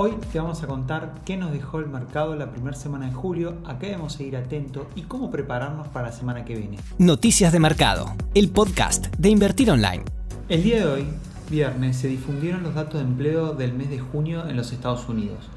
Hoy te vamos a contar qué nos dejó el mercado la primera semana de julio, a qué debemos seguir atentos y cómo prepararnos para la semana que viene. Noticias de Mercado, el podcast de Invertir Online. El día de hoy, viernes, se difundieron los datos de empleo del mes de junio en los Estados Unidos.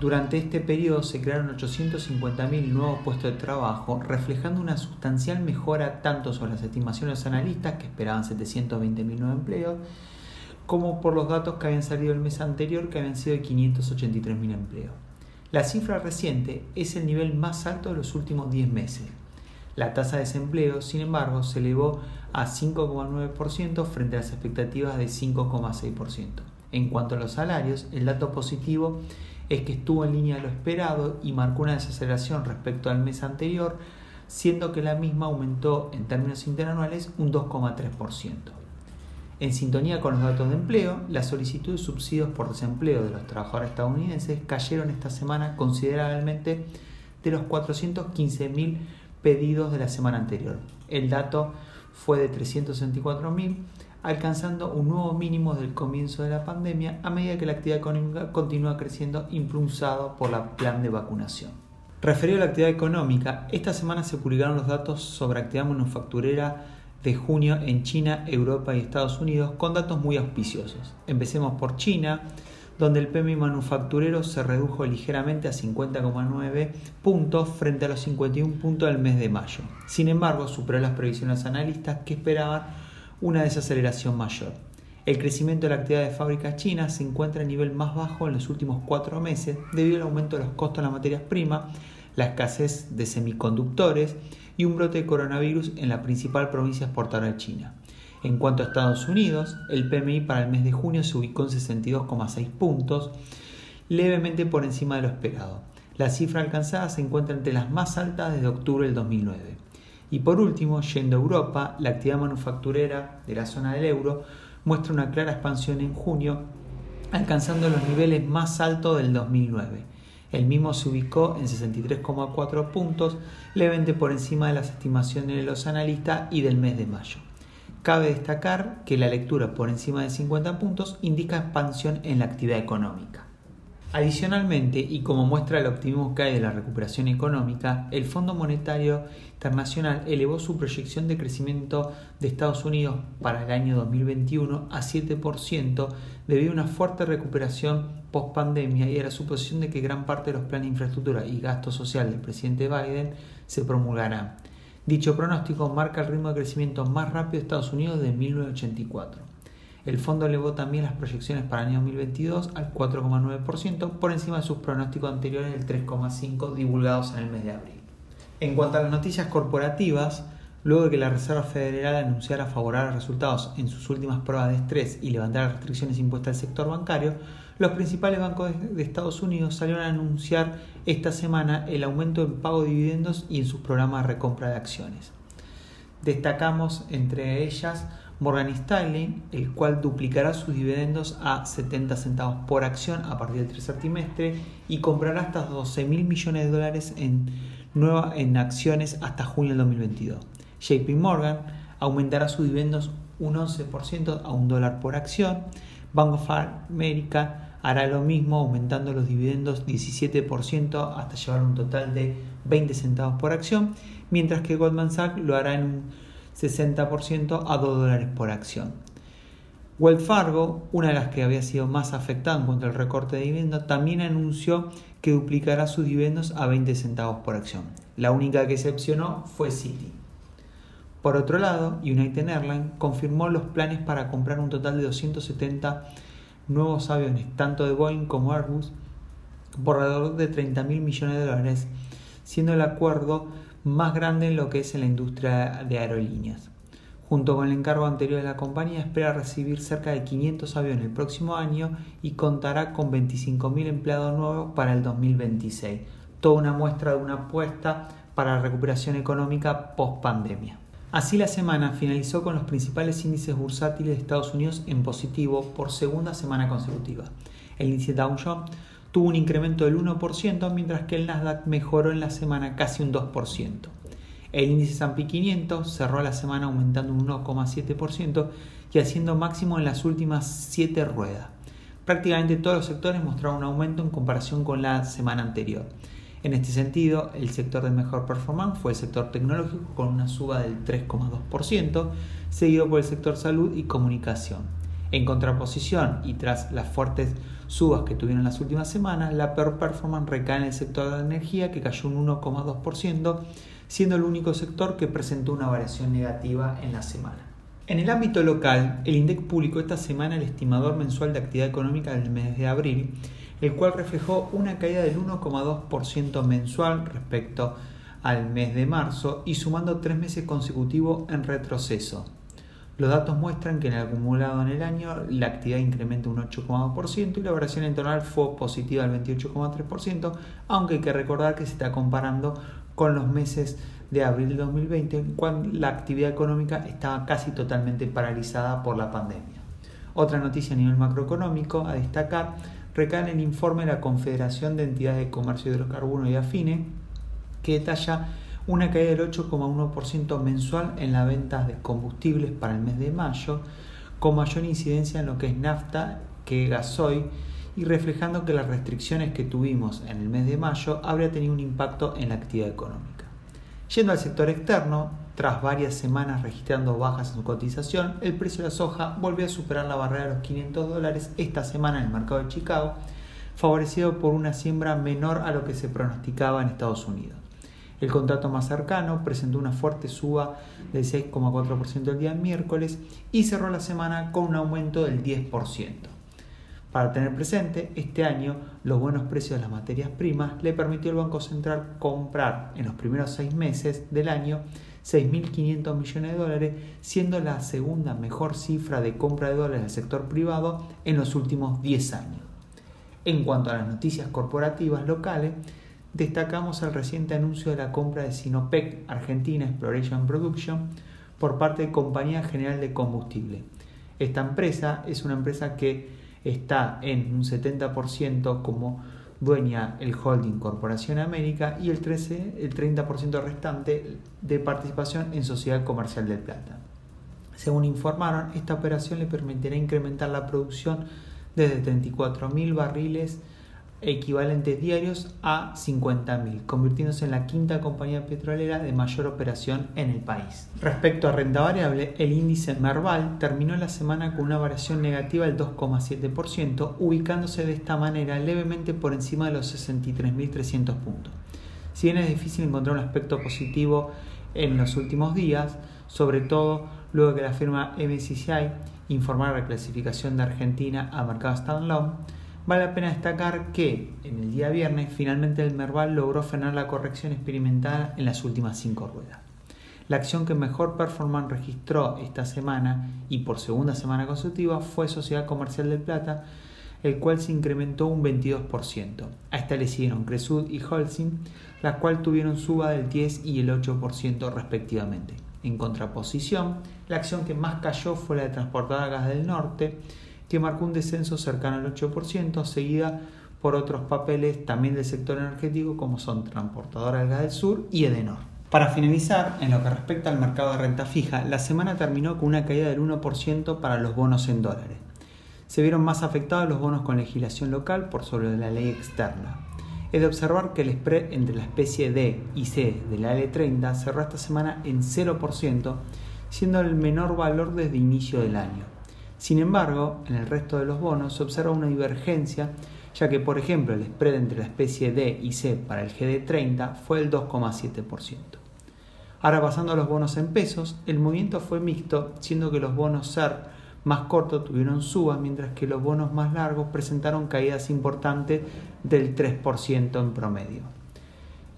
Durante este periodo se crearon 850.000 nuevos puestos de trabajo, reflejando una sustancial mejora tanto sobre las estimaciones de los analistas, que esperaban 720.000 nuevos empleos, como por los datos que habían salido el mes anterior, que habían sido de 583.000 empleos. La cifra reciente es el nivel más alto de los últimos 10 meses. La tasa de desempleo, sin embargo, se elevó a 5,9% frente a las expectativas de 5,6%. En cuanto a los salarios, el dato positivo es que estuvo en línea de lo esperado y marcó una desaceleración respecto al mes anterior, siendo que la misma aumentó en términos interanuales un 2,3%. En sintonía con los datos de empleo, las solicitudes de subsidios por desempleo de los trabajadores estadounidenses cayeron esta semana considerablemente de los 415.000 pedidos de la semana anterior. El dato fue de 364.000, alcanzando un nuevo mínimo del comienzo de la pandemia a medida que la actividad económica continúa creciendo impulsado por la plan de vacunación. Referido a la actividad económica, esta semana se publicaron los datos sobre actividad manufacturera de junio en China, Europa y Estados Unidos con datos muy auspiciosos. Empecemos por China, donde el PMI manufacturero se redujo ligeramente a 50,9 puntos frente a los 51 puntos del mes de mayo. Sin embargo, superó las previsiones analistas que esperaban una desaceleración mayor. El crecimiento de la actividad de fábricas chinas se encuentra a nivel más bajo en los últimos cuatro meses debido al aumento de los costos de las materias primas, la escasez de semiconductores y un brote de coronavirus en la principal provincia exportadora de China. En cuanto a Estados Unidos, el PMI para el mes de junio se ubicó en 62,6 puntos, levemente por encima de lo esperado. La cifra alcanzada se encuentra entre las más altas desde octubre del 2009. Y por último, yendo a Europa, la actividad manufacturera de la zona del euro muestra una clara expansión en junio, alcanzando los niveles más altos del 2009 el mismo se ubicó en 63,4 puntos, levemente por encima de las estimaciones de los analistas y del mes de mayo. Cabe destacar que la lectura por encima de 50 puntos indica expansión en la actividad económica. Adicionalmente, y como muestra el optimismo que hay de la recuperación económica, el Fondo Monetario Internacional elevó su proyección de crecimiento de Estados Unidos para el año 2021 a 7% debido a una fuerte recuperación post pandemia y a la suposición de que gran parte de los planes de infraestructura y gasto social del presidente Biden se promulgarán. Dicho pronóstico marca el ritmo de crecimiento más rápido de Estados Unidos desde 1984. El fondo elevó también las proyecciones para el año 2022 al 4,9% por encima de sus pronósticos anteriores del 3,5% divulgados en el mes de abril. En cuanto a las noticias corporativas, luego de que la Reserva Federal anunciara favorables resultados en sus últimas pruebas de estrés y levantara restricciones impuestas al sector bancario, los principales bancos de Estados Unidos salieron a anunciar esta semana el aumento en pago de dividendos y en sus programas de recompra de acciones. Destacamos entre ellas Morgan Stanley, el cual duplicará sus dividendos a 70 centavos por acción a partir del tercer trimestre y comprará hasta 12 mil millones de dólares en, nueva, en acciones hasta junio del 2022. JP Morgan aumentará sus dividendos un 11% a un dólar por acción. Bank of America hará lo mismo, aumentando los dividendos 17% hasta llevar un total de 20 centavos por acción, mientras que Goldman Sachs lo hará en un 60% a 2 dólares por acción. Wells Fargo, una de las que había sido más afectada en cuanto al recorte de dividendos, también anunció que duplicará sus dividendos a 20 centavos por acción. La única que excepcionó fue Citi. Por otro lado, United Airlines confirmó los planes para comprar un total de 270 nuevos aviones, tanto de Boeing como Airbus, por alrededor de 30 mil millones de dólares, siendo el acuerdo más grande en lo que es en la industria de aerolíneas. Junto con el encargo anterior de la compañía, espera recibir cerca de 500 aviones el próximo año y contará con 25.000 empleados nuevos para el 2026. Toda una muestra de una apuesta para la recuperación económica post pandemia. Así la semana finalizó con los principales índices bursátiles de Estados Unidos en positivo por segunda semana consecutiva. El índice Dow Jones tuvo un incremento del 1%, mientras que el Nasdaq mejoró en la semana casi un 2%. El índice S&P 500 cerró la semana aumentando un 1,7% y haciendo máximo en las últimas 7 ruedas. Prácticamente todos los sectores mostraron un aumento en comparación con la semana anterior. En este sentido, el sector de mejor performance fue el sector tecnológico con una suba del 3,2%, seguido por el sector salud y comunicación. En contraposición y tras las fuertes subas que tuvieron las últimas semanas, la peor performance recae en el sector de la energía que cayó un 1,2%, siendo el único sector que presentó una variación negativa en la semana. En el ámbito local, el INDEC publicó esta semana el estimador mensual de actividad económica del mes de abril, el cual reflejó una caída del 1,2% mensual respecto al mes de marzo y sumando tres meses consecutivos en retroceso. Los datos muestran que en el acumulado en el año la actividad incrementa un 8,2% y la variación interanual fue positiva del 28,3%, aunque hay que recordar que se está comparando con los meses de abril de 2020, cuando la actividad económica estaba casi totalmente paralizada por la pandemia. Otra noticia a nivel macroeconómico a destacar recae en el informe de la Confederación de Entidades de Comercio de Hidrocarburos y Afine, que detalla una caída del 8,1% mensual en las ventas de combustibles para el mes de mayo, con mayor incidencia en lo que es nafta que gasoil y reflejando que las restricciones que tuvimos en el mes de mayo habría tenido un impacto en la actividad económica. Yendo al sector externo, tras varias semanas registrando bajas en su cotización, el precio de la soja volvió a superar la barrera de los 500 dólares esta semana en el mercado de Chicago, favorecido por una siembra menor a lo que se pronosticaba en Estados Unidos. El contrato más cercano presentó una fuerte suba del 6,4% el día miércoles y cerró la semana con un aumento del 10%. Para tener presente, este año los buenos precios de las materias primas le permitió al Banco Central comprar en los primeros seis meses del año 6.500 millones de dólares, siendo la segunda mejor cifra de compra de dólares del sector privado en los últimos 10 años. En cuanto a las noticias corporativas locales, destacamos el reciente anuncio de la compra de Sinopec Argentina Exploration Production por parte de Compañía General de Combustible. Esta empresa es una empresa que está en un 70% como dueña el holding Corporación América y el, 13, el 30% restante de participación en Sociedad Comercial del Plata. Según informaron, esta operación le permitirá incrementar la producción desde 34.000 barriles equivalentes diarios a 50.000, convirtiéndose en la quinta compañía petrolera de mayor operación en el país. Respecto a renta variable, el índice Merval terminó la semana con una variación negativa del 2,7%, ubicándose de esta manera levemente por encima de los 63.300 puntos. Si bien es difícil encontrar un aspecto positivo en los últimos días, sobre todo luego que la firma MCCI informara la reclasificación de Argentina a mercado standalone, Vale la pena destacar que en el día viernes finalmente el Merval logró frenar la corrección experimentada en las últimas cinco ruedas. La acción que mejor performance registró esta semana y por segunda semana consecutiva fue Sociedad Comercial del Plata, el cual se incrementó un 22%. A esta le siguieron Cresud y Holcim, las cuales tuvieron suba del 10 y el 8% respectivamente. En contraposición, la acción que más cayó fue la de Transportada Gas del Norte, que marcó un descenso cercano al 8%, seguida por otros papeles también del sector energético como son Transportadora del del Sur y Edenor. Para finalizar, en lo que respecta al mercado de renta fija, la semana terminó con una caída del 1% para los bonos en dólares. Se vieron más afectados los bonos con legislación local por sobre la ley externa. Es de observar que el spread entre la especie D y C de la L30 cerró esta semana en 0%, siendo el menor valor desde inicio del año. Sin embargo, en el resto de los bonos se observa una divergencia, ya que, por ejemplo, el spread entre la especie D y C para el GD30 fue el 2,7%. Ahora pasando a los bonos en pesos, el movimiento fue mixto, siendo que los bonos SER más cortos tuvieron subas, mientras que los bonos más largos presentaron caídas importantes del 3% en promedio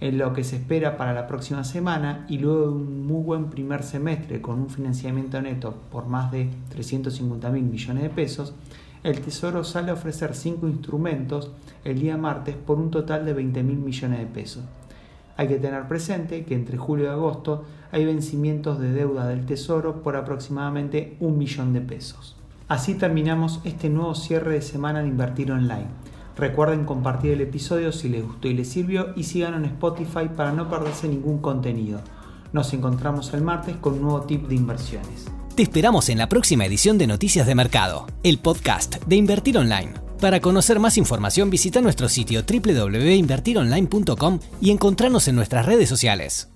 en lo que se espera para la próxima semana y luego de un muy buen primer semestre con un financiamiento neto por más de 350 mil millones de pesos, el Tesoro sale a ofrecer cinco instrumentos el día martes por un total de 20 mil millones de pesos. Hay que tener presente que entre julio y agosto hay vencimientos de deuda del Tesoro por aproximadamente un millón de pesos. Así terminamos este nuevo cierre de semana de Invertir Online. Recuerden compartir el episodio si les gustó y les sirvió y sigan en Spotify para no perderse ningún contenido. Nos encontramos el martes con un nuevo tip de inversiones. Te esperamos en la próxima edición de Noticias de Mercado, el podcast de Invertir Online. Para conocer más información visita nuestro sitio www.invertironline.com y encontrarnos en nuestras redes sociales.